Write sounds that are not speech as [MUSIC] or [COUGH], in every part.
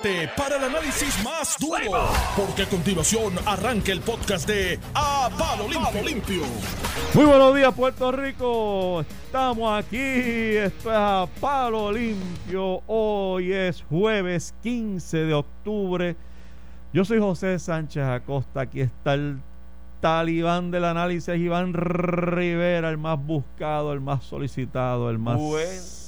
prepárate para el análisis más duro, porque a continuación arranca el podcast de A Palo Limpio. Limpio. Muy buenos días, Puerto Rico. Estamos aquí. Esto es A Palo Limpio. Hoy es jueves 15 de octubre. Yo soy José Sánchez Acosta. Aquí está el talibán del análisis, Iván Rivera, el más buscado, el más solicitado, el más. Buenos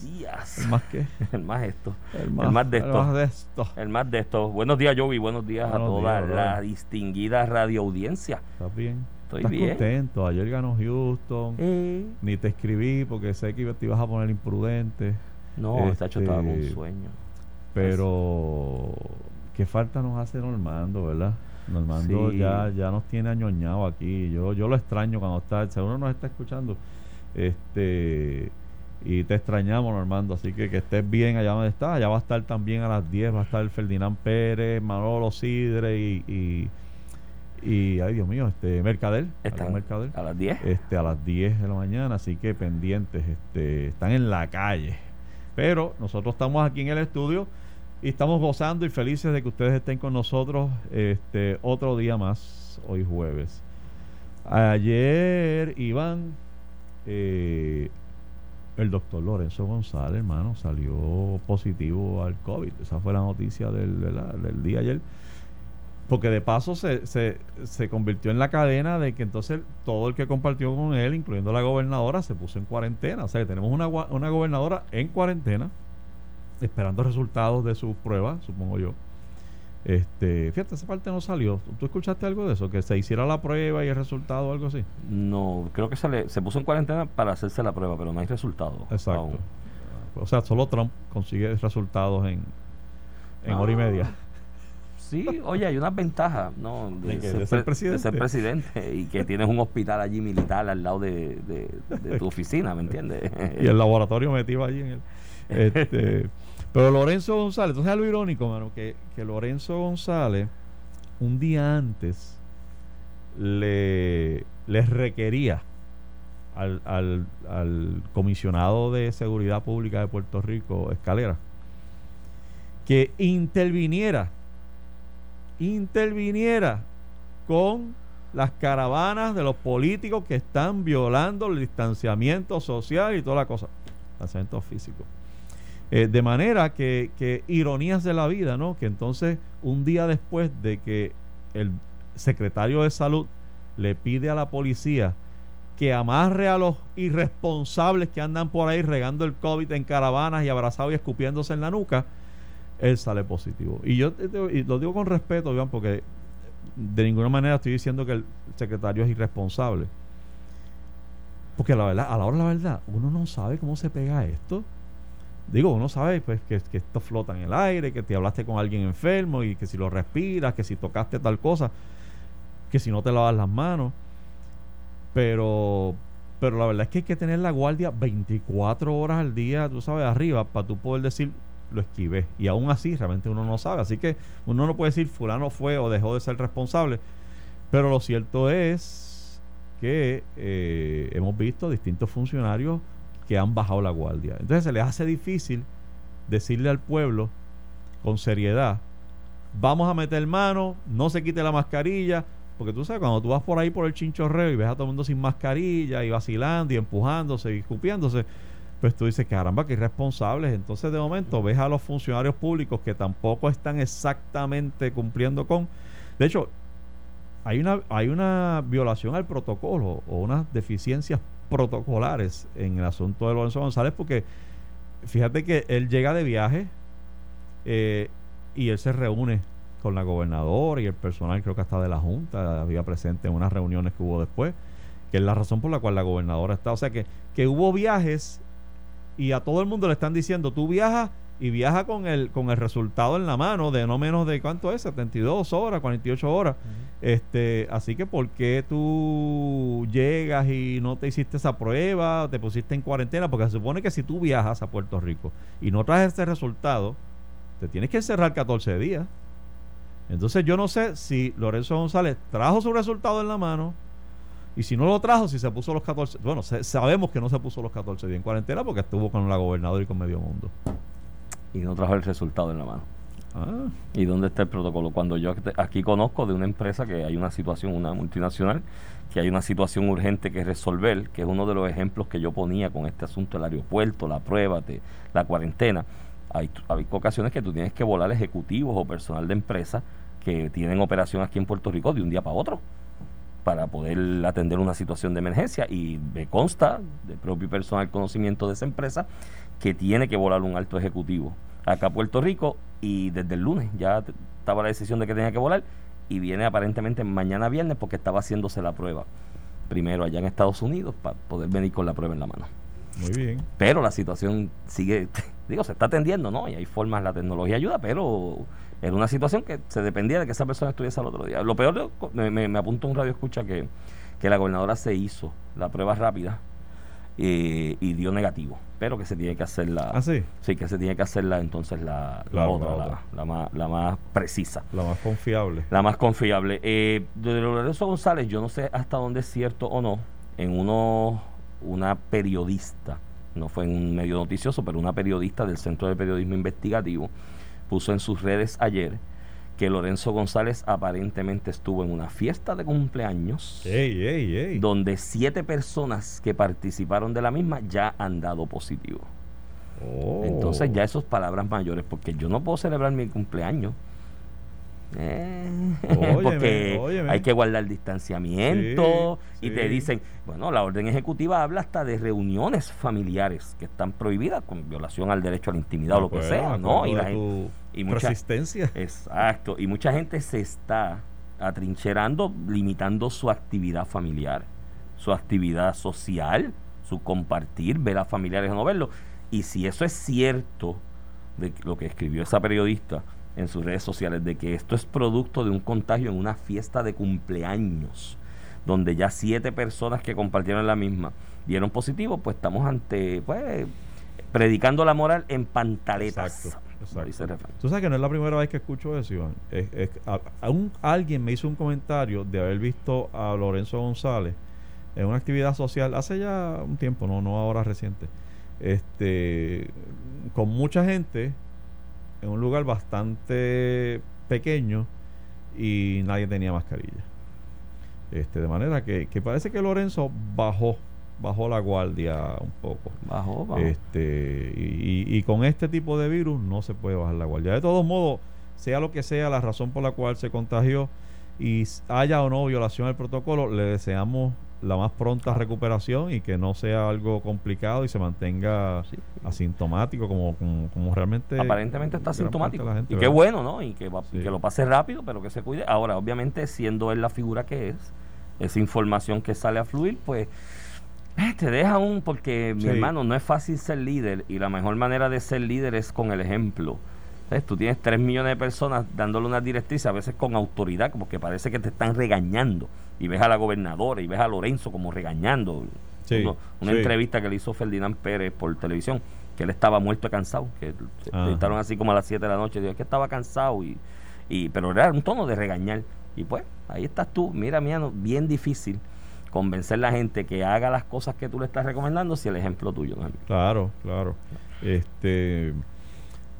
días. ¿El más qué? [LAUGHS] El más esto. El más, de el esto. más de esto. El más de esto. Buenos días, Joey. Buenos días Buenos a toda días, la distinguida radioaudiencia. ¿Estás bien? Estoy ¿Estás bien. contento? Ayer ganó Houston. Eh, Ni te escribí porque sé que te ibas a poner imprudente. no, Este, está hecho estaba con sueño. Pero qué falta nos hace Normando, ¿verdad? Normando Sí. ya, ya nos tiene añoñado aquí. Yo, yo lo extraño cuando está, seguro nos está escuchando. Este y te extrañamos, Normando. Así que que estés bien allá donde estás. Allá va a estar también a las 10, va a estar Ferdinand Pérez, Manolo Sidre y, y, y ay Dios mío, este Mercader. Están ¿Algún Mercader? a las 10. este, a las 10 de la mañana, así que pendientes, este, están en la calle. Pero nosotros estamos aquí en el estudio y estamos gozando y felices de que ustedes estén con nosotros este otro día más, hoy jueves. Ayer, Iván, eh, el doctor Lorenzo González, hermano, salió positivo al COVID. Esa fue la noticia del, del día ayer. Porque de paso se, se, se convirtió en la cadena de que entonces todo el que compartió con él, incluyendo la gobernadora, se puso en cuarentena. O sea que tenemos una, una gobernadora en cuarentena, esperando resultados de sus pruebas, supongo yo. Este, fíjate, esa parte no salió. ¿Tú escuchaste algo de eso? Que se hiciera la prueba y el resultado o algo así. No, creo que se, le, se puso en cuarentena para hacerse la prueba, pero no hay resultado. Exacto. aún. O sea, solo Trump consigue resultados en, en hora y Ah. media. Sí, oye, hay unas ventajas, ¿no? ¿De ser pre- de ser presidente? presidente y que tienes un hospital allí militar al lado de, de- de tu [LAUGHS] oficina, ¿me entiendes? y el laboratorio metido allí en el. [LAUGHS] Este, pero Lorenzo González, entonces es lo irónico, mano, que, que Lorenzo González, un día antes, le, les requería al, al, al comisionado de Seguridad Pública de Puerto Rico, Escalera, que interviniera, interviniera con las caravanas de los políticos que están violando el distanciamiento social y toda la cosa, distanciamiento físico. Eh, de manera que, que ironías de la vida, ¿no? Que entonces un día después de que el secretario de salud le pide a la policía que amarre a los irresponsables que andan por ahí regando el COVID en caravanas y abrazados y escupiéndose en la nuca, él sale positivo. Y yo y lo digo con respeto, Iván, porque de ninguna manera estoy diciendo que el secretario es irresponsable. Porque la verdad, a la hora de la verdad, uno no sabe cómo se pega esto. Digo, uno sabe pues que, que esto flota en el aire, que te hablaste con alguien enfermo y que si lo respiras, que si tocaste tal cosa, que si no te lavas las manos. Pero, pero la verdad es que hay que tener la guardia 24 horas al día, tú sabes, arriba, para tú poder decir lo esquivé. Y aún así, realmente uno no sabe. Así que uno no puede decir fulano fue o dejó de ser responsable. Pero lo cierto es que eh, hemos visto distintos funcionarios que han bajado la guardia. Entonces se les hace difícil decirle al pueblo con seriedad, vamos a meter mano, no se quite la mascarilla, porque tú sabes, cuando tú vas por ahí por el chinchorreo y ves a todo el mundo sin mascarilla y vacilando y empujándose y escupiéndose, pues tú dices, caramba, que irresponsables. Entonces de momento ves a los funcionarios públicos que tampoco están exactamente cumpliendo con... De hecho, hay una, hay una violación al protocolo o unas deficiencias protocolares en el asunto de Lorenzo González porque fíjate que él llega de viaje eh, y él se reúne con la gobernadora y el personal creo que hasta de la Junta había presente en unas reuniones que hubo después que es la razón por la cual la gobernadora está. O sea que, que hubo viajes y a todo el mundo le están diciendo tú viajas y viaja con el con el resultado en la mano de no menos de cuánto es 72 horas 48 horas. Este así que por qué tú llegas y no te hiciste esa prueba te pusiste en cuarentena porque se supone que si tú viajas a Puerto Rico y no traes ese resultado te tienes que encerrar 14 días. Entonces yo no sé si Lorenzo González trajo su resultado en la mano y si no lo trajo, si se puso los 14, bueno, se- sabemos que no se puso los 14 días en cuarentena porque estuvo con la gobernadora y con medio mundo. Y no trajo el resultado en la mano. Ah, ¿Y dónde está el protocolo? Cuando yo aquí conozco de una empresa que hay una situación, una multinacional, que hay una situación urgente que resolver, que es uno de los ejemplos que yo ponía con este asunto del aeropuerto, la prueba, de, la cuarentena. Hay, hay ocasiones que tú tienes que volar ejecutivos o personal de empresa que tienen operación aquí en Puerto Rico de un día para otro para poder atender una situación de emergencia y me consta de propio personal conocimiento de esa empresa que tiene que volar un alto ejecutivo acá a Puerto Rico y desde el lunes ya estaba la decisión de que tenía que volar y viene aparentemente mañana viernes porque estaba haciéndose la prueba primero allá en Estados Unidos para poder venir con la prueba en la mano. muy bien. Pero la situación sigue, [LAUGHS] digo, se está atendiendo, ¿no? Y hay formas, la tecnología ayuda, pero era una situación que se dependía de que esa persona estuviese al otro día. Lo peor, me, me, me apunta un radio escucha que, que la gobernadora se hizo la prueba rápida eh, y dio negativo, pero que se tiene que hacer la... Ah, sí, Sí, que se tiene que hacer la, entonces la, la La- otra, la la, otra. la más, la más precisa. la más confiable. La más confiable. Eh, de Lorenzo González, yo no sé hasta dónde es cierto o no, en uno, una periodista, no fue en un medio noticioso, pero una periodista del Centro de Periodismo Investigativo, puso en sus redes ayer que Lorenzo González aparentemente estuvo en una fiesta de cumpleaños Ey, ey, ey. donde siete personas que participaron de la misma ya han dado positivo. Oh. Entonces ya esos palabras mayores, porque yo no puedo celebrar mi cumpleaños. Eh, [LAUGHS] Óyeme, porque óyeme. hay que guardar distanciamiento Sí, y te dicen, bueno, la orden ejecutiva habla hasta de reuniones familiares que están prohibidas con violación al derecho a la intimidad o lo que sea, ¿no? Y la gente, y mucha- resistencia. Exacto. Y mucha gente se está atrincherando, limitando su actividad familiar, su actividad social, su compartir, ver a familiares o no verlos. Y si eso es cierto, de lo que escribió esa periodista en sus redes sociales, de que esto es producto de un contagio en una fiesta de cumpleaños, donde ya siete personas que compartieron la misma dieron positivo, pues estamos ante, pues, predicando la moral en pantaletas. Exacto, exacto. Tú sabes que no es la primera vez que escucho eso, Iván. Es- es- a- a un- alguien me hizo un comentario de haber visto a Lorenzo González en una actividad social hace ya un tiempo, no, no ahora reciente. Este, con mucha gente en un lugar bastante pequeño y nadie tenía mascarilla. Este, de manera que, que parece que Lorenzo bajó, bajó la guardia un poco. Bajo, bajo. Este, y, y- y con este tipo de virus no se puede bajar la guardia. De todos modos, sea lo que sea la razón por la cual se contagió y haya o no violación del protocolo, le deseamos la más pronta recuperación y que no sea algo complicado y se mantenga Sí. asintomático como, como, como realmente Aparentemente está asintomático. de la gente, y qué ¿verdad? bueno, ¿no? Y que, va- y que lo pase rápido, pero que se cuide. Ahora, obviamente, siendo él la figura que es, esa información que sale a fluir, pues eh, te deja un. Porque, mi hermano, no es fácil ser líder y la mejor manera de ser líder es con el ejemplo. ¿Ves? Tú tienes 3 millones de personas dándole una directriz, a veces con autoridad, como que parece que te están regañando. Y ves a la gobernadora y ves a Lorenzo como regañando. Sí, Uno- una sí. entrevista que le hizo Ferdinand Pérez por televisión, que él estaba muerto cansado, que Ajá. entrevistaron así como a las 7 de la noche, dijo que estaba cansado, y, y pero era un tono de regañar. Y pues, ahí estás tú, mira, mira, bien difícil convencer a la gente que haga las cosas que tú le estás recomendando si el ejemplo tuyo no es. Claro, claro. Este,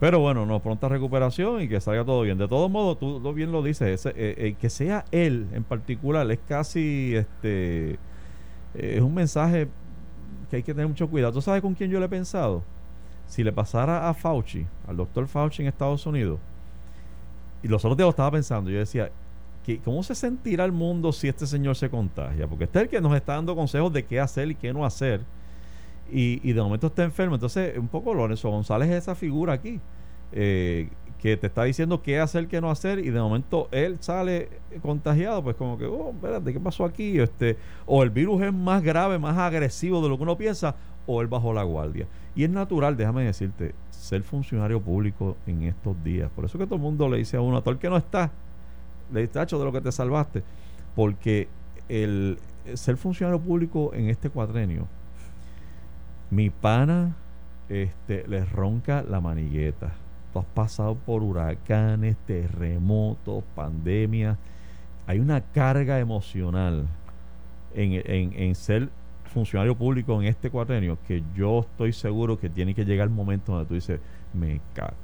pero bueno, no, pronta recuperación y que salga todo bien. De todos modos, tú lo bien lo dices, ese, eh, eh, que sea él en particular es casi, este, eh, es un mensaje que hay que tener mucho cuidado. ¿Tú sabes con quién yo le he pensado? Si le pasara a Fauci, al doctor Fauci en Estados Unidos, y los otros días lo estaba pensando, yo decía, ¿qué- ¿cómo se sentirá el mundo si este señor se contagia? Porque este es el que nos está dando consejos de qué hacer y qué no hacer y, y de momento está enfermo. Entonces, un poco Lorenzo González es esa figura aquí, eh, que te está diciendo qué hacer, qué no hacer, y de momento él sale contagiado, pues como que, oh, espérate, ¿qué pasó aquí? Este, o el virus es más grave, más agresivo de lo que uno piensa, o él bajó la guardia. Y es natural, déjame decirte, ser funcionario público en estos días. Por eso que todo el mundo le dice a uno, a todo el que no está, le dice, tacho, de lo que te salvaste. Porque el ser funcionario público en este cuatrenio, mi pana este, le ronca la manigueta. Tú has pasado por huracanes, terremotos, pandemias. Hay una carga emocional en, en- en ser funcionario público en este cuatrenio que yo estoy seguro que tiene que llegar el momento donde tú dices, me cago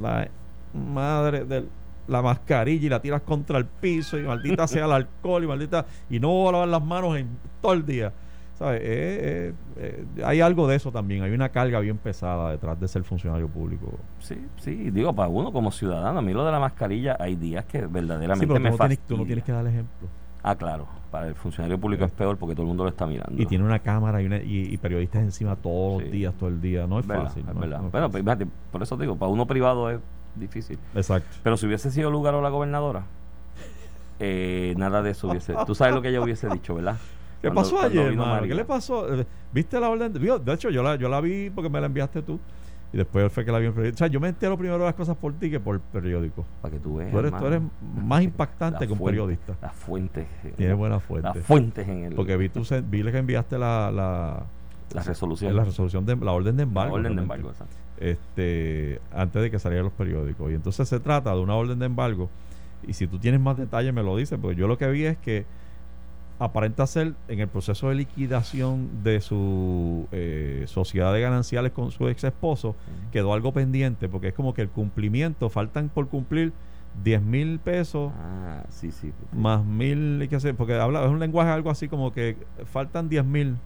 la madre de la mascarilla y la tiras contra el piso y maldita sea el alcohol y maldita y no lavar las manos en todo el día. ¿Sabes? Eh, eh, eh, hay algo de eso también, hay una carga bien pesada detrás de ser funcionario público. Sí, sí, digo, para uno como ciudadano, a mí lo de la mascarilla, hay días que verdaderamente Sí, pero me no, tienes, tú no tienes que dar ejemplo. Ah, claro, para el funcionario público es peor porque todo el mundo lo está mirando. Y tiene una cámara y, una- y- y periodistas encima todos Sí. los días, todo el día. No es Verdad, fácil. es no es- verdad. no es bueno, fácil. pues, fíjate, por eso te digo, para uno privado es difícil. Exacto. Pero si hubiese sido lugar o la gobernadora, eh, nada de eso hubiese. Tú sabes lo que ella hubiese dicho, ¿verdad? ¿Qué Cuando- pasó ayer? María. ¿Qué le pasó? Eh, ¿Viste la orden? de- hecho, yo la, yo la vi porque me la enviaste tú. Y después fue que la vi en periódico. O sea, yo me entero primero de las cosas por ti que por periódico. Para que tú veas. Tú eres, tú eres más [LAUGHS] impactante La que un fuente, periodista. Las fuentes. Tiene buena Las fuente. fuentes en el, Porque vi, se- vi que enviaste la, la, la resolución. la resolución de la orden de La embargo. orden de embargo, exacto. este, antes de que salieran los periódicos. Y entonces se trata de una orden de embargo. Y si tú tienes más detalles, me lo dices, porque yo lo que vi es que aparenta ser en el proceso de liquidación de su eh, sociedad de gananciales con su ex esposo, quedó algo pendiente, porque es como que el cumplimiento, faltan por cumplir 10 mil pesos Ah, sí, sí. más mil, ¿qué hacer? Porque habla, es un lenguaje algo así como que faltan 10 mil.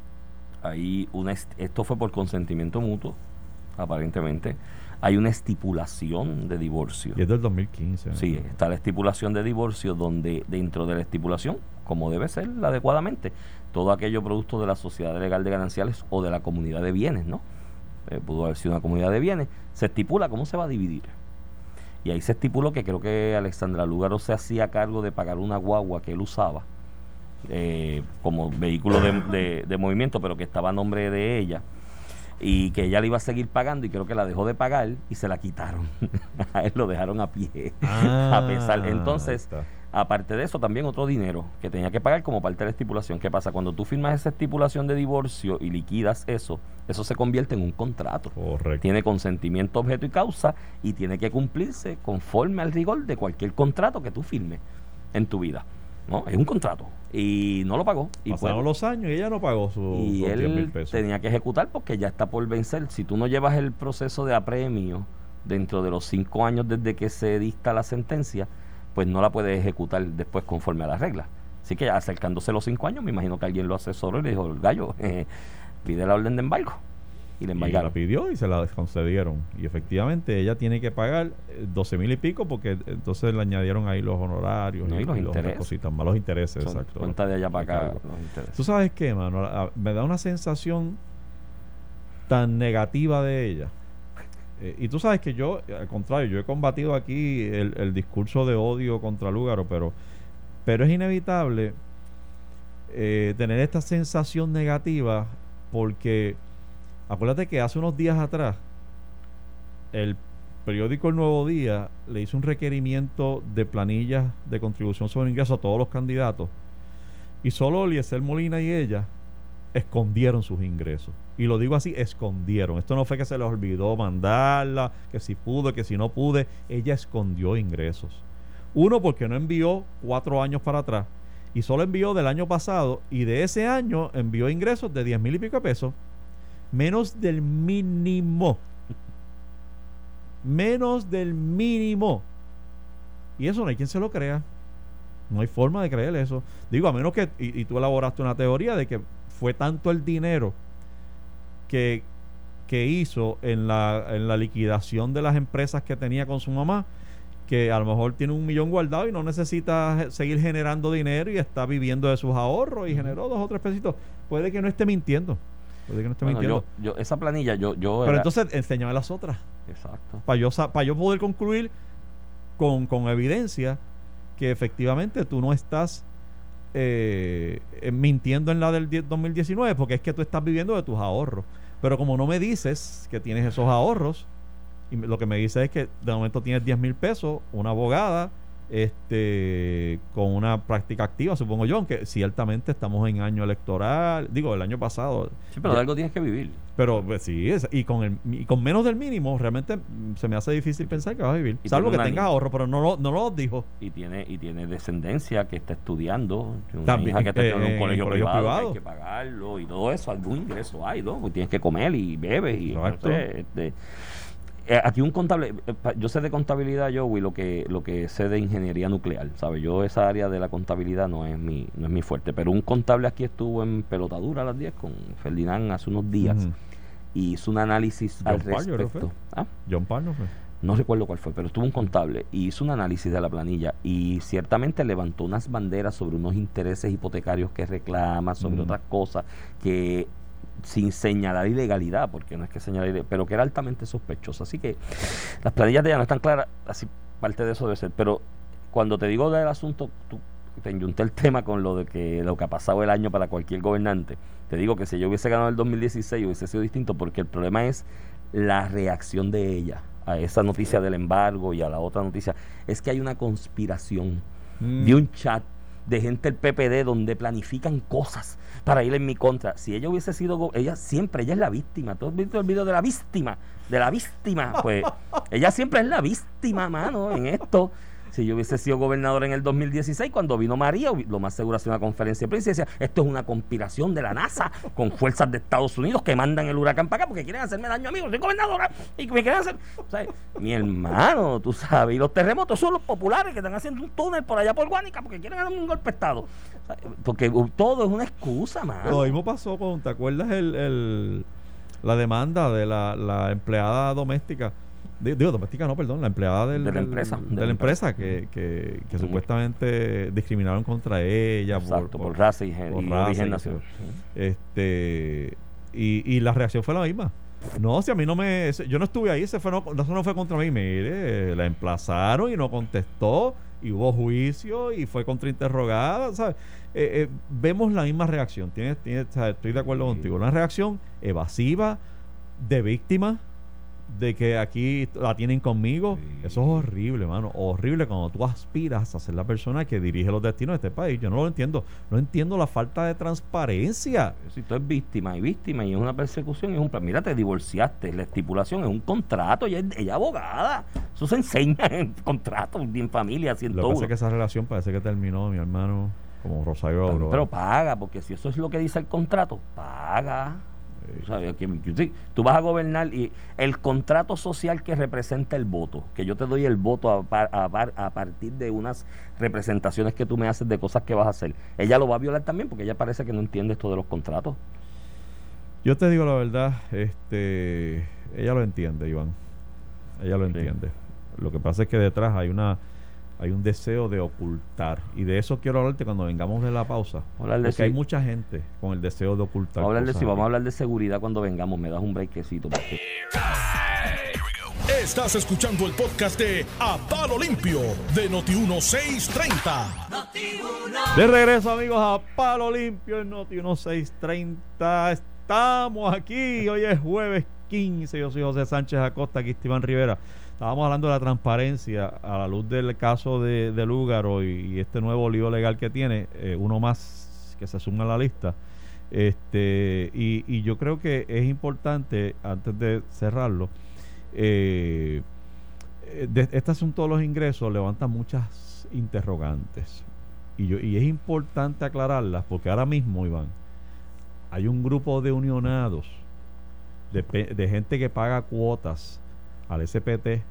Hay una est- esto fue por consentimiento mutuo, aparentemente. Hay una estipulación de divorcio. Y es del 2015. Sí, está la estipulación de divorcio donde dentro de la estipulación, como debe ser adecuadamente, todo aquello producto de la sociedad legal de gananciales o de la comunidad de bienes, ¿no? Eh, pudo haber sido una comunidad de bienes, se estipula cómo se va a dividir. Y ahí se estipuló que creo que Alexandra Lugaro se hacía cargo de pagar una guagua que él usaba eh, como vehículo de, de- de movimiento, pero que estaba a nombre de ella y que ella le iba a seguir pagando y creo que la dejó de pagar y se la quitaron. [LAUGHS] a él lo dejaron a pie. a pesar. Ah, Entonces, aparte de eso, también otro dinero que tenía que pagar como parte de la estipulación. ¿Qué pasa? Cuando tú firmas esa estipulación de divorcio y liquidas eso, eso se convierte en un contrato. Correcto. Tiene consentimiento, objeto y causa y tiene que cumplirse conforme al rigor de cualquier contrato que tú firmes en tu vida. ¿No? Es un contrato. Y no lo pagó. Y Pasaron pues- los años y ella no pagó sus y sus 10 mil él pesos. tenía que ejecutar porque ya está por vencer. Si tú no llevas el proceso de apremio dentro de los cinco años desde que se dicta la sentencia, pues no la puedes ejecutar después conforme a las reglas. Así que acercándose los cinco años, me imagino que alguien lo asesoró y le dijo, gallo, [LAUGHS] eh, pide la orden de embargo. Y le Y la embargaron. pidió y se la concedieron. Y efectivamente ella tiene que pagar eh, 12 mil y pico porque entonces le añadieron ahí los honorarios No, y los otras intereses. cositas más, los intereses, Son exacto. Cuenta de allá para acá. Los intereses. Tú sabes qué, mano, A- me da una sensación tan negativa de ella. Eh, y tú sabes que yo, al contrario, yo he combatido aquí el, el discurso de odio contra Lúgaro, pero, pero es inevitable eh, tener esta sensación negativa porque acuérdate que hace unos días atrás el periódico El Nuevo Día le hizo un requerimiento de planillas de contribución sobre ingresos a todos los candidatos y solo Eliezer Molina y ella escondieron sus ingresos. Y lo digo así, escondieron. Esto no fue que se les olvidó mandarla, que si pude, que si no pude. Ella escondió ingresos. Uno, porque no envió cuatro años para atrás. Y solo envió del año pasado. Y de ese año envió ingresos de 10 mil y pico pesos. Menos del mínimo. Menos del mínimo. Y eso no hay quien se lo crea. No hay forma de creer eso. Digo, a menos que, y, y tú elaboraste una teoría de que fue tanto el dinero que, que hizo en la, en la liquidación de las empresas que tenía con su mamá, que a lo mejor tiene un millón guardado y no necesita seguir generando dinero y está viviendo de sus ahorros y generó dos o tres pesitos. Puede que no esté mintiendo. Puede que no esté Bueno, mintiendo. yo, yo, esa planilla, yo, yo Pero era- entonces enséñame las otras Exacto. para yo, sa- pa' yo poder concluir con, con evidencia que efectivamente tú no estás eh, eh, mintiendo en la del 10 2019 porque es que tú estás viviendo de tus ahorros. Pero como no me dices que tienes esos ahorros, y lo que me dices es que de momento tienes 10 mil pesos, una abogada, este con una práctica activa, supongo yo, aunque ciertamente estamos en año electoral, digo, el año pasado, Sí, pero de algo tienes que vivir. pero pues, sí, es- y con el y con menos del mínimo, realmente se me hace difícil pensar que vas a vivir. Y Salvo que tengas ahorro, pero no lo, no lo dijo. y tiene y tiene descendencia que está estudiando una También, hija que está eh, estudiando en un colegio, colegio privado, que hay que pagarlo y todo eso algún ingreso hay no pues tienes que comer y bebes y no sé, este, eh, aquí un contable, eh, yo sé de contabilidad, yo, y lo que, lo que sé de ingeniería nuclear, ¿sabes? Yo esa área de la contabilidad no es mi, no es mi fuerte, pero un contable aquí estuvo en pelotadura a las 10 con Ferdinand hace unos días y hizo un análisis John al Parr, yo creo que respecto. Ah, John Parr no fue. no recuerdo cuál fue, pero estuvo un contable y hizo un análisis de la planilla y ciertamente levantó unas banderas sobre unos intereses hipotecarios que reclama, sobre Mm. otras cosas que sin señalar ilegalidad, porque no es que señalar ilegalidad, pero que era altamente sospechoso. Así que las planillas de ella no están claras, así parte de eso debe ser. Pero cuando te digo del asunto, tú, te enyunté el tema con lo de que lo que ha pasado el año para cualquier gobernante. Te digo que si yo hubiese ganado el 2016 hubiese sido distinto, porque el problema es la reacción de ella a esa noticia del embargo y a la otra noticia. Es que hay una conspiración Mm. de un chat de gente del PPD donde planifican cosas para ir en mi contra. Si ella hubiese sido, ella siempre, ella es la víctima. ¿Tú has visto el video de la víctima? De la víctima. Pues [LAUGHS] ella siempre es la víctima, mano, en esto. Si yo hubiese sido gobernador en el 2016, cuando vino María, lo más seguro hacía una conferencia de prensa y decía, esto es una conspiración de la NASA con fuerzas de Estados Unidos que mandan el huracán para acá porque quieren hacerme daño a mí, soy gobernadora y me quieren hacer... Mi hermano, tú sabes, y los terremotos son los populares que están haciendo un túnel por allá por Guánica porque quieren darme un golpe de Estado. Porque todo es una excusa, mano. Lo mismo pasó con, ¿te acuerdas el, la demanda de la empleada doméstica? Di- Digo, doméstica no, perdón, la empleada del- De la empresa, de, de la empresa que, que, supuestamente discriminaron contra ella Exacto, por, raza y, por y raza origen y nacional. este y, y la reacción fue la misma. No, si a mí no me. Yo no estuve ahí, ese fue, no, eso no fue contra mí. Mire, la emplazaron y no contestó, y hubo juicio y fue contrainterrogada, ¿sabes? Eh, eh, vemos la misma reacción. Tienes, tienes. Estoy de acuerdo Sí. contigo. Una reacción evasiva, de víctima, de que aquí la tienen conmigo. Sí. Eso es horrible, mano. Horrible cuando tú aspiras a ser la persona que dirige los destinos de este país. Yo no lo entiendo. No entiendo la falta de transparencia. Si tú eres víctima y víctima y es una persecución, es un plan. Mira, te divorciaste, la estipulación es un contrato, ella es ella es abogada. Eso se enseña en contratos, en familia, Lo que 101. pasa es que esa relación parece que terminó, mi hermano, como Rosario Aurora. Pero paga, porque si eso es lo que dice el contrato, paga. O sea, que- que- sí, tú vas a gobernar y el contrato social que representa el voto, que yo te doy el voto a, a a partir de unas representaciones que tú me haces de cosas que vas a hacer, ella lo va a violar también porque ella parece que no entiende esto de los contratos. Yo te digo la verdad, este, ella lo entiende, Iván. Ella lo Sí. entiende. Lo que pasa es que detrás hay una hay un deseo de ocultar y de eso quiero hablarte cuando vengamos de la pausa. Hablar de Porque hay mucha gente con el deseo de ocultar. vamos a hablar de si vamos a hablar de seguridad cuando vengamos, me das un breakcito. porque- Estás escuchando el podcast de A Palo Limpio de Noti1630. De regreso, amigos, a Palo Limpio en Noti 1630. Estamos aquí. Hoy es jueves 15. Yo soy José Sánchez Acosta, aquí Esteban Rivera. Estábamos hablando de la transparencia a la luz del caso de, de Lúgaro y, este nuevo lío legal que tiene, eh, uno más que se suma a la lista. Este, y, y yo creo que es importante, antes de cerrarlo, eh, eh, de- este asunto de los ingresos levanta muchas interrogantes. Y, yo, y es importante aclararlas porque ahora mismo, Iván, hay un grupo de unionados, de, de gente que paga cuotas al SPT,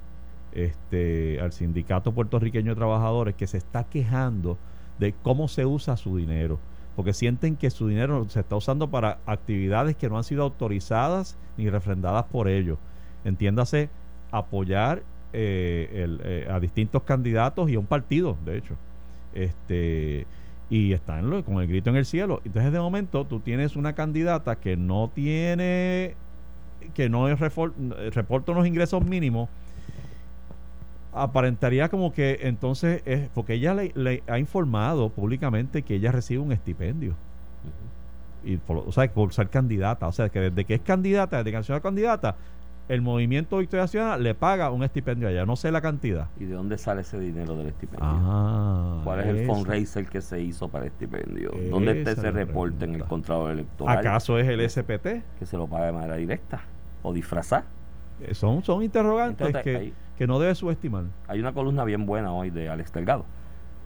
este, al Sindicato Puertorriqueño de Trabajadores, que se está quejando de cómo se usa su dinero. Porque sienten que su dinero se está usando para actividades que no han sido autorizadas ni refrendadas por ellos. Entiéndase, apoyar eh, eh, a distintos candidatos y a un partido, de hecho. Este y están con el grito en el cielo. Entonces, de momento, tú tienes una candidata que no tiene, que no es reporta unos ingresos mínimos. Aparentaría como que entonces es porque ella le, le ha informado públicamente que ella recibe un estipendio y por, o sea, por ser candidata. O sea, que desde que es candidata, desde que sido candidata, el movimiento Victoria Ciudadana le paga un estipendio a ella. No sé la cantidad. ¿Y de dónde sale ese dinero del estipendio? Ah, ¿Cuál es el fundraiser que se hizo para el estipendio? ¿Dónde está ese reporte en el contrato electoral? ¿Acaso es el SPT? Que se lo paga de manera directa o disfrazar. Eh, Son, son interrogantes Entonces, que, ahí- que no debe subestimar. Hay una columna bien buena hoy de Alex Delgado.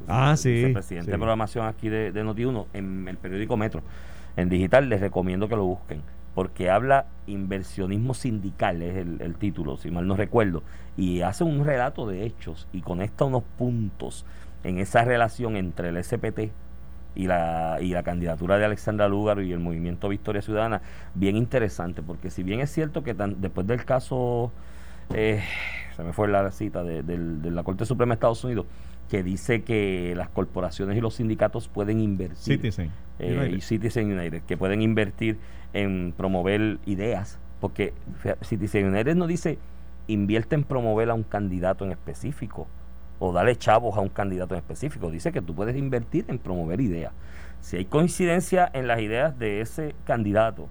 Ah, el sí, Vicepresidente sí. de programación aquí de, de Noti1 en el periódico Metro. En digital les recomiendo que lo busquen. porque habla inversionismo sindical, es el, el título, si mal no recuerdo, y hace un relato de hechos y conecta unos puntos en esa relación entre el SPT y la, y la candidatura de Alexandra Lúgaro y el movimiento Victoria Ciudadana, bien interesante, porque si bien es cierto que después del caso, eh, se me fue la cita de, la Corte Suprema de Estados Unidos, que dice que las corporaciones y los sindicatos pueden invertir. Citizen. Eh, y Citizen United, que pueden invertir en promover ideas, porque Citizen United no dice invierte en promover a un candidato en específico o dale chavos a un candidato en específico. Dice que tú puedes invertir en promover ideas. Si hay coincidencia en las ideas de ese candidato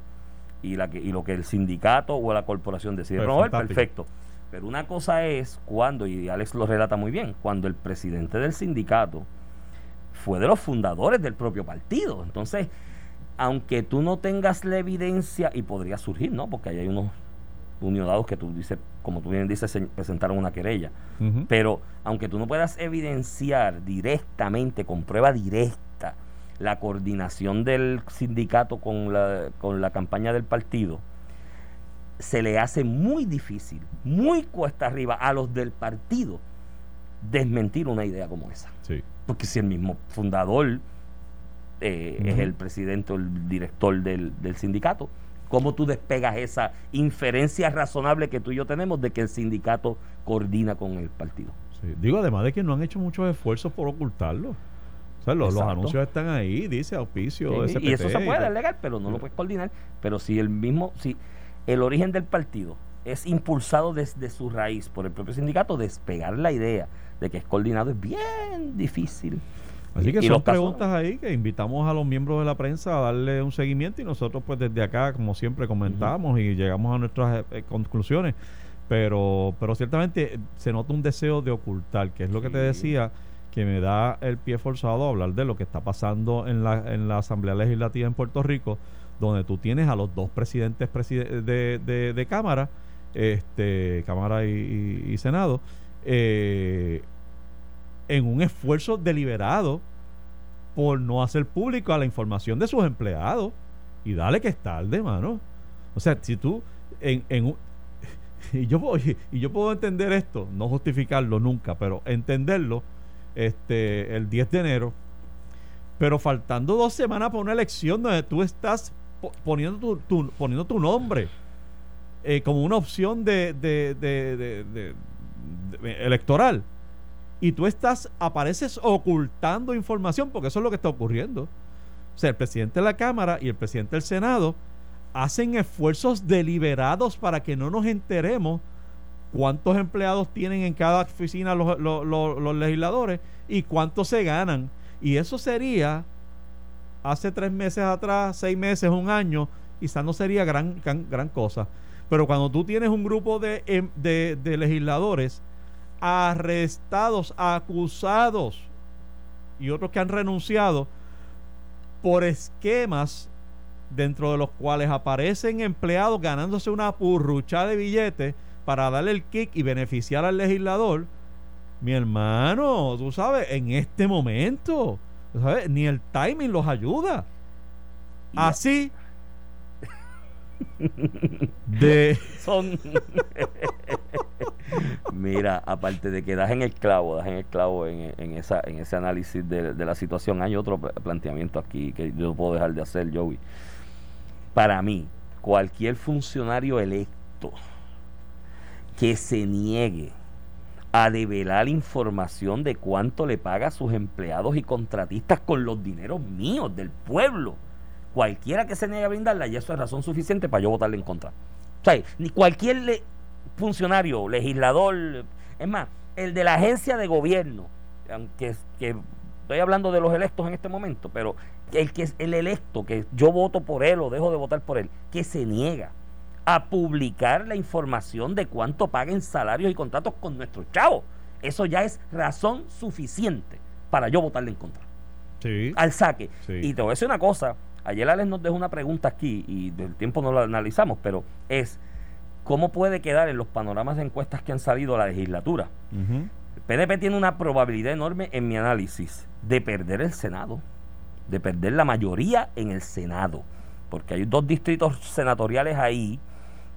y, la que, y lo que el sindicato o la corporación decide pues promover, perfecto. Pero una cosa es cuando, y Alex lo relata muy bien, cuando el presidente del sindicato fue de los fundadores del propio partido. Entonces, aunque tú no tengas la evidencia, y podría surgir, ¿no? Porque ahí hay unos uniodados que tú dices, como tú bien dices, presentaron una querella. Pero aunque tú no puedas evidenciar directamente, con prueba directa, la coordinación del sindicato con la, con la campaña del partido, se le hace muy difícil, muy cuesta arriba a los del partido desmentir una idea como esa. Porque si el mismo fundador eh, es el presidente o el director del, del sindicato, ¿Cómo tú despegas esa inferencia razonable que tú y yo tenemos de que el sindicato coordina con el partido? Digo, además de que no han hecho muchos esfuerzos por ocultarlo. O sea, los, anuncios están ahí, dice auspicio. y eso se puede delegar, pero no lo puedes coordinar. Pero si el mismo, si el origen del partido es impulsado desde su raíz por el propio sindicato, despegar la idea de que es coordinado es bien difícil. Así que son preguntas ahí que invitamos a los miembros de la prensa a darle un seguimiento y nosotros pues desde acá, como siempre, comentamos y llegamos a nuestras eh, conclusiones. Pero, pero ciertamente se nota un deseo de ocultar, que es lo que te decía, que me da el pie forzado a hablar de lo que está pasando en la, en la Asamblea Legislativa en Puerto Rico, donde tú tienes a los dos presidentes de, de, Cámara, este, Cámara y, y Senado, eh, en un esfuerzo deliberado por no hacer público a la información de sus empleados. Y dale que es tarde, mano. O sea, si tú en, en [LAUGHS] y yo puedo, [LAUGHS] y yo puedo entender esto, no justificarlo nunca, pero entenderlo este el 10 de enero, pero faltando dos semanas para una elección donde tú estás poniendo tu, poniendo tu nombre eh, como una opción de, de, de electoral y tú estás, apareces ocultando información, porque eso es lo que está ocurriendo. O sea, el presidente de la Cámara y el presidente del Senado hacen esfuerzos deliberados para que no nos enteremos cuántos empleados tienen en cada oficina los, los, legisladores y cuántos se ganan. Y eso sería, hace tres meses atrás, seis meses, un año, quizás no sería gran, gran, cosa. Pero cuando tú tienes un grupo de, em, de legisladores arrestados, acusados y otros que han renunciado por esquemas dentro de los cuales aparecen empleados ganándose una purrucha de billetes para darle el kick y beneficiar al legislador. Mi hermano, tú sabes, en este momento, ¿sabes? ni el timing los ayuda. Así [LAUGHS] de son [LAUGHS] Mira, aparte de que das en el clavo, das en el clavo en, esa, en ese análisis de, la situación, hay otro planteamiento aquí que yo no puedo dejar de hacer, Joey. Para mí, cualquier funcionario electo que se niegue a develar información de cuánto le paga a sus empleados y contratistas con los dineros míos, del pueblo, cualquiera que se niegue a brindarla, y eso es razón suficiente para yo votarle en contra. O sea, ni cualquier le, funcionario, legislador, es más, el de la agencia de gobierno, aunque que estoy hablando de los electos en este momento, pero el que es el electo, que yo voto por él o dejo de votar por él, que se niega a publicar la información de cuánto paguen salarios y contratos con nuestros chavos. Eso ya es razón suficiente para yo votarle en contra. Sí. Al saque. Y te voy a decir una cosa. Ayer Alex nos dejó una pregunta aquí y del tiempo no la analizamos, pero es ¿Cómo puede quedar en los panoramas de encuestas que han salido a la legislatura? El PNP tiene una probabilidad enorme, en mi análisis, de perder el Senado, de perder la mayoría en el Senado. porque hay dos distritos senatoriales ahí,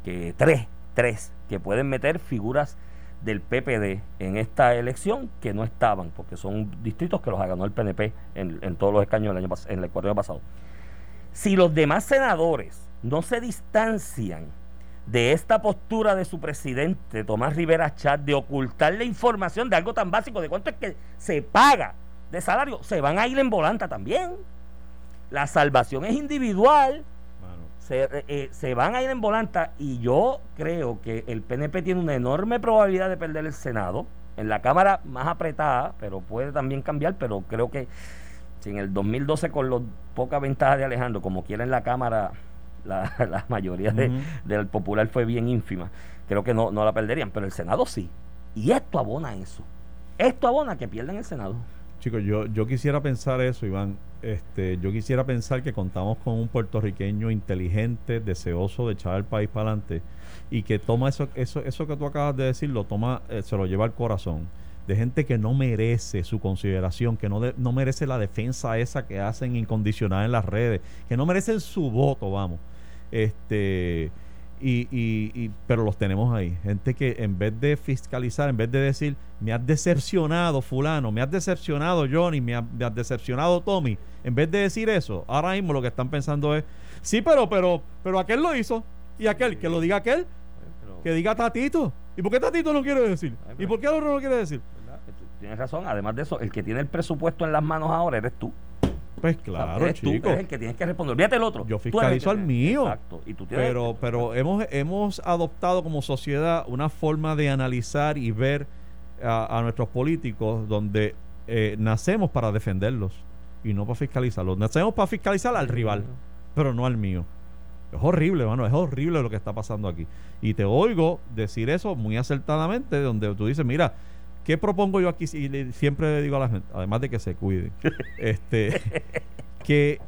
que tres, tres, que pueden meter figuras del PPD en esta elección que no estaban, porque son distritos que los ganó el PNP en, en todos los escaños del año, en el cuarto pasado. Si los demás senadores no se distancian de esta postura de su presidente, Tomás Rivera Chat, de ocultar la información de algo tan básico, de cuánto es que se paga de salario, se van a ir en volanta también. La salvación es individual. Se, eh, eh, se, van a ir en volanta y yo creo que el PNP tiene una enorme probabilidad de perder el Senado. En la Cámara más apretada, pero puede también cambiar, pero creo que si en el 2012 con las pocas ventajas de Alejandro, como quiera en la Cámara [LAUGHS] la, mayoría del popular fue bien ínfima. Creo que no, no la perderían, pero el Senado sí. Y esto abona eso. Esto abona que pierden el Senado. Chicos, yo, yo quisiera pensar eso, Iván. Este, yo quisiera pensar que contamos con un puertorriqueño inteligente, deseoso de echar el país para adelante y que toma eso, eso, eso que tú acabas de decir, lo toma, eh, se lo lleva al corazón. De gente que no merece su consideración, que no, no merece la defensa esa que hacen incondicional en las redes, que no merecen su voto, vamos. Este, y, y, pero los tenemos ahí. Gente que en vez de fiscalizar, en vez de decir, me has decepcionado fulano, me has decepcionado Johnny, me, has decepcionado Tommy, en vez de decir eso, ahora mismo lo que están pensando es, sí, pero, pero, pero aquel lo hizo. Y aquel, que lo diga aquel, que diga Tatito. ¿Y por qué Tatito no quiere decir? ¿Y por qué otro no quiere decir? Tienes razón, además de eso, el que tiene el presupuesto en las manos ahora eres tú. Pues claro, chico. el que tienes que responder. Olvídate el otro. Yo fiscalizo al mío. Exacto. Y tú pero pero hemos, hemos adoptado como sociedad una forma de analizar y ver a, nuestros políticos donde eh, nacemos para defenderlos y no para fiscalizarlos. Nacemos para fiscalizar al rival, pero no al mío. Es horrible, hermano, es horrible lo que está pasando aquí. Y te oigo decir eso muy acertadamente, donde tú dices, mira, ¿Qué propongo yo aquí? Y siempre le digo a la gente, además de que se cuide, [LAUGHS] este, que,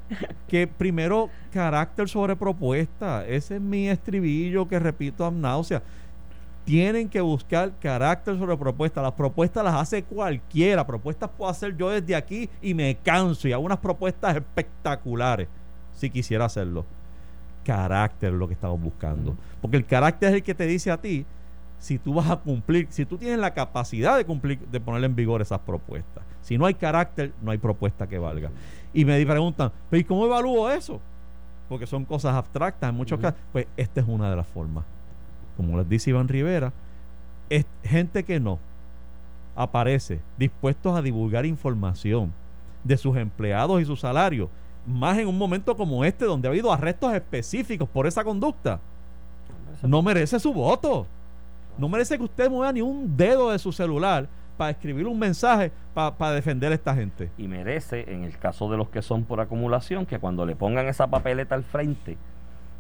que primero carácter sobre propuesta. Ese es mi estribillo que repito a náusea. Tienen que buscar carácter sobre propuesta. Las propuestas las hace cualquiera. Propuestas puedo hacer yo desde aquí y me canso y hago unas propuestas espectaculares si quisiera hacerlo. Carácter es lo que estamos buscando. Porque el carácter es el que te dice a ti si tú vas a cumplir, si tú tienes la capacidad de cumplir, de poner en vigor esas propuestas. Si no hay carácter, no hay propuesta que valga. Y me preguntan, ¿pero y cómo evalúo eso? Porque son cosas abstractas en muchos casos. Pues esta es una de las formas. Como les dice Iván Rivera, es gente que no aparece dispuestos a divulgar información de sus empleados y sus salarios, más en un momento como este donde ha habido arrestos específicos por esa conducta, no merece su voto. No merece que usted mueva ni un dedo de su celular para escribir un mensaje para defender a esta gente. Y merece, en el caso de los que son por acumulación, que cuando le pongan esa papeleta al frente,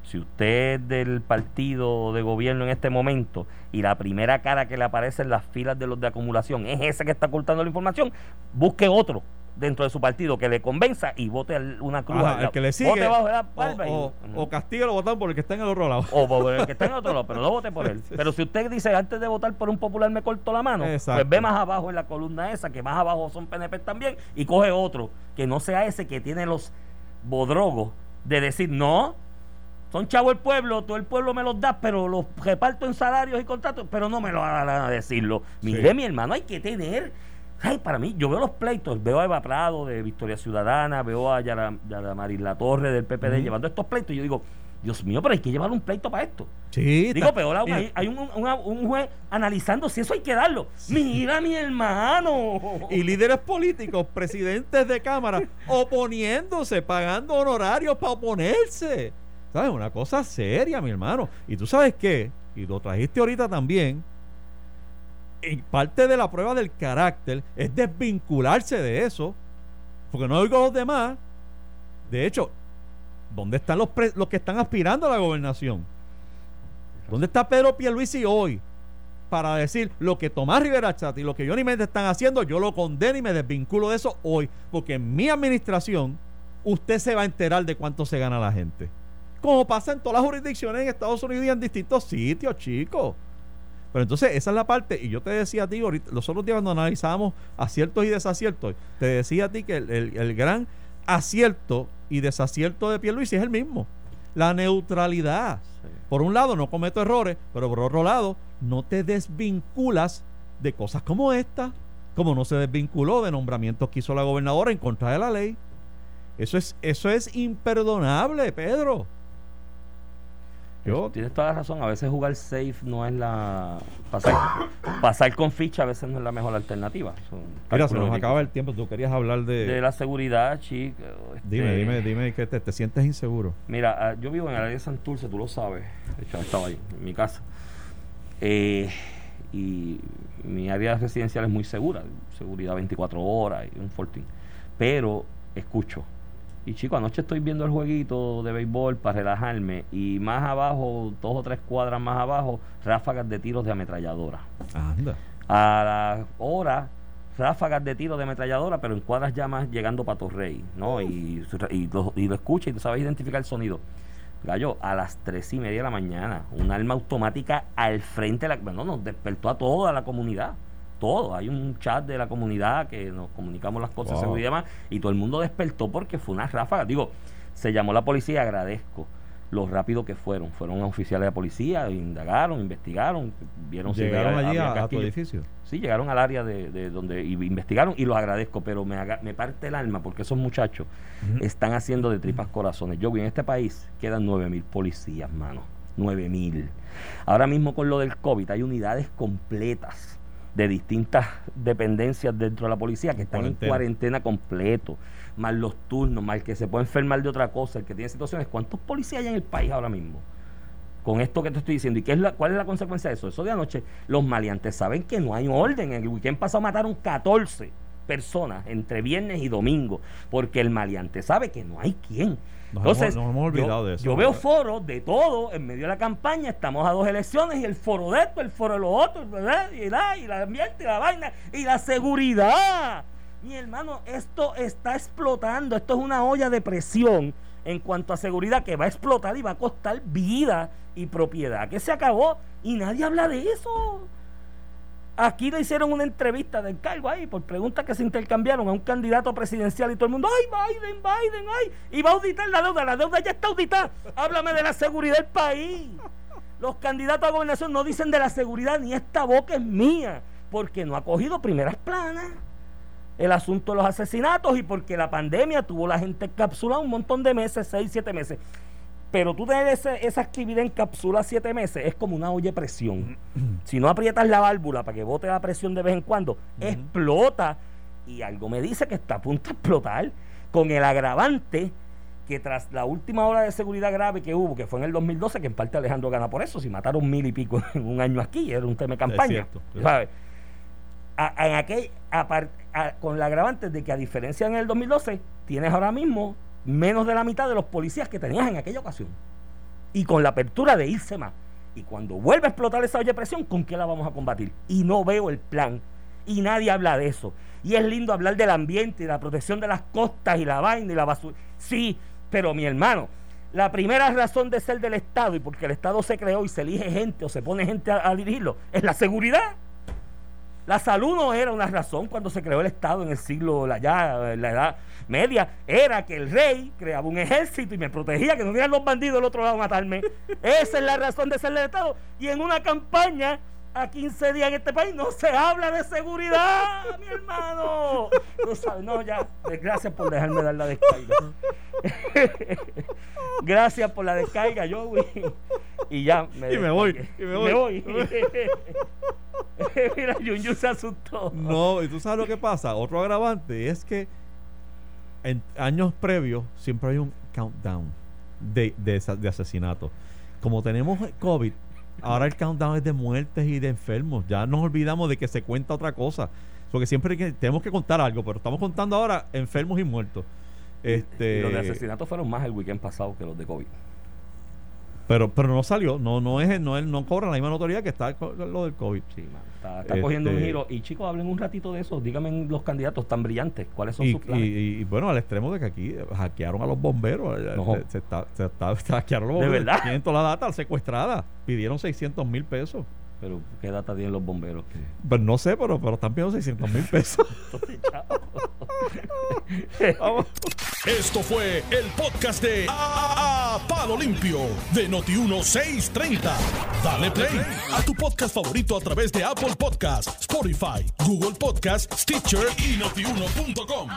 si usted es del partido de gobierno en este momento y la primera cara que le aparece en las filas de los de acumulación es ese que está ocultando la información, busque otro dentro de su partido que le convenza y vote una cruz. el que le sigue. o, o, castiga lo votan por el que está en el otro lado. O por el que está en el otro lado, pero no vote por él. [LAUGHS] Pero si usted dice antes de votar por un popular me corto la mano, pues ve más abajo en la columna esa, que más abajo son PNP también, y coge otro, que no sea ese que tiene los bodrogos de decir, no, son chavo el pueblo, todo el pueblo me los da, pero los reparto en salarios y contratos, pero no me lo hagan a decirlo. Mire, mi hermano, hay que tener Ay, para mí, yo veo los pleitos, veo a Eva Prado de Victoria Ciudadana, veo a Yara, La Torre del PPD llevando estos pleitos y yo digo, Dios mío, pero hay que llevar un pleito para esto. Sí. Digo, peor aún, hay, un, juez analizando si eso hay que darlo. Mira, mi hermano. Y líderes políticos, [LAUGHS] presidentes de Cámara, oponiéndose, pagando honorarios para oponerse. ¿Sabes? Una cosa seria, mi hermano. Y tú sabes qué, y lo trajiste ahorita también, y parte de la prueba del carácter es desvincularse de eso, porque no oigo a los demás. De hecho, ¿dónde están los, los que están aspirando a la gobernación? ¿Dónde está Pedro Pierluisi hoy? Para decir lo que Tomás Rivera Chat y lo que Johnny Méndez están haciendo, yo lo condeno y me desvinculo de eso hoy, porque en mi administración usted se va a enterar de cuánto se gana la gente. Como pasa en todas las jurisdicciones en Estados Unidos y en distintos sitios, chicos. Pero entonces esa es la parte, y yo te decía a ti, ahorita, los otros días cuando analizábamos aciertos y desaciertos, te decía a ti que el, gran acierto y desacierto de Pierluisi es el mismo. la neutralidad. Sí. Por un lado, no cometo errores, pero por otro lado, no te desvinculas de cosas como esta, como no se desvinculó de nombramientos que hizo la gobernadora en contra de la ley. Eso es, eso es imperdonable, Pedro. Yo, Tienes toda la razón, a veces jugar safe no es la... Pasar, pasar con ficha a veces no es la mejor alternativa. Mira, se nos acaba el tiempo. Tú querías hablar de. de la seguridad, chico. Dime, dime, dime que te, te sientes inseguro. Mira, ah, yo vivo en el área de Santurce, tú lo sabes. De hecho, estaba ahí, en mi casa. Eh, y mi área residencial es muy segura, seguridad 24 horas y un fortín. Pero escucho. Y chico, anoche estoy viendo el jueguito de béisbol para relajarme y más abajo, dos o tres cuadras más abajo, ráfagas de tiros de ametralladora. Anda. A la hora, ráfagas de tiros de ametralladora, pero en cuadras ya más llegando para Torrey, ¿no? Y, y, lo, y lo escucha y tú sabes identificar el sonido. Gallo, a las tres y media de la mañana, un arma automática al frente de la... Bueno, nos despertó a toda la comunidad. Todo. Hay un chat de la comunidad que nos comunicamos las cosas Wow. y demás. Y todo el mundo despertó porque fue una ráfaga. Digo, se llamó la policía, agradezco lo rápido que fueron. Fueron oficiales de policía, indagaron, investigaron, vieron si Llegaron había- allí a, a tu edificio. Sí, llegaron al área de, de donde y investigaron y los agradezco, pero me, haga- me parte el alma porque esos muchachos están haciendo de tripas corazones. Yo vi en este país quedan 9 mil policías, mano. 9 mil. Ahora mismo con lo del COVID hay unidades completas de distintas dependencias dentro de la policía que están Cuarentena. en cuarentena completo, más los turnos, más el que se puede enfermar de otra cosa, el que tiene situaciones. ¿Cuántos policías hay en el país ahora mismo? con esto que te estoy diciendo. ¿Y qué es la, cuál es la consecuencia de eso? Eso de anoche, los maleantes saben que no hay orden. En el weekend pasado mataron 14 personas entre viernes y domingo, porque el maleante sabe que no hay quien. Nos Entonces, hemos- nos hemos olvidado yo, de eso. yo veo foros de todo en medio de la campaña, estamos a dos elecciones y el foro de esto, el foro de lo otro, ¿verdad? y la, y el ambiente, y la vaina, y la seguridad. Mi hermano, esto está explotando, esto es una olla de presión en cuanto a seguridad que va a explotar y va a costar vida y propiedad, que se acabó y nadie habla de eso. Aquí le hicieron una entrevista del cargo ahí por preguntas que se intercambiaron a un candidato presidencial y todo el mundo, ay, Biden, Biden, ay, y va a auditar la deuda, la deuda ya está auditada. Háblame de la seguridad del país. Los candidatos a gobernación no dicen de la seguridad ni esta boca es mía, porque no ha cogido primeras planas el asunto de los asesinatos y porque la pandemia tuvo la gente encapsulada un montón de meses, seis, siete meses. Pero tú tener ese- esa actividad encapsulada siete meses es como una olla de presión. Si no aprietas la válvula para que bote la presión de vez en cuando, explota. Y algo me dice que está a punto de explotar con el agravante que tras la última hora de seguridad grave que hubo, que fue en el 2012, que en parte Alejandro gana por eso, si mataron mil y pico en un año aquí, era un tema de campaña. ¿sabes? A- en aquel, a- con la agravante de que a diferencia en el 2012, tienes ahora mismo menos de la mitad de los policías que tenías en aquella ocasión. Y con la apertura de irse más. Y cuando vuelve a explotar esa olla de presión, ¿con qué la vamos a combatir? Y no veo el plan. Y nadie habla de eso. Y es lindo hablar del ambiente y la protección de las costas y la vaina y la basura. Sí, pero mi hermano, la primera razón de ser del Estado y porque el Estado se creó y se elige gente o se pone gente a, a dirigirlo es la seguridad. La salud no era una razón cuando se creó el Estado en el siglo, la, ya, la edad media, era que el rey creaba un ejército y me protegía, que no vinieran los bandidos del otro lado a matarme. [LAUGHS] Esa es la razón de ser del Estado. Y en una campaña a 15 días en este país no se habla de seguridad, [LAUGHS] mi hermano. Tú sabes, no, ya, gracias por dejarme dar la descarga. [LAUGHS] gracias por la descarga, yo, güey. Y ya, Y me voy, y me voy. Mira, Yun se asustó. No, y tú sabes lo que pasa. Otro agravante es que en años previos siempre hay un countdown de, de, asesinatos. Como tenemos COVID, ahora el countdown es de muertes y de enfermos. Ya nos olvidamos de que se cuenta otra cosa. Porque siempre que, tenemos que contar algo, pero estamos contando ahora enfermos y muertos. Este, Y los de asesinatos fueron más el weekend pasado que los de COVID. Pero, pero no salió, no, no es, no, es- no cobra la misma notoriedad que está lo del COVID. Sí, está, está cogiendo un Este- giro. Y chicos, hablen un ratito de eso. Díganme los candidatos tan brillantes. ¿Cuáles son Y, sus planes? y- y, bueno, al extremo de que aquí hackearon a los bomberos. eh, No. Se, se está, se está, [LAUGHS] se hackearon los ¿De bomberos. verdad? Tienen toda la data secuestrada. Pidieron 600 mil pesos. Pero, ¿qué data tienen los bomberos? Pues no sé, pero, pero están pidiendo 600 mil pesos. [LAUGHS] [LAUGHS] Vamos. Esto fue el podcast de A, A- Palo Limpio de Noti1630. Dale play a tu podcast favorito a través de Apple Podcasts, Spotify, Google Podcasts, Stitcher y notiuno.com.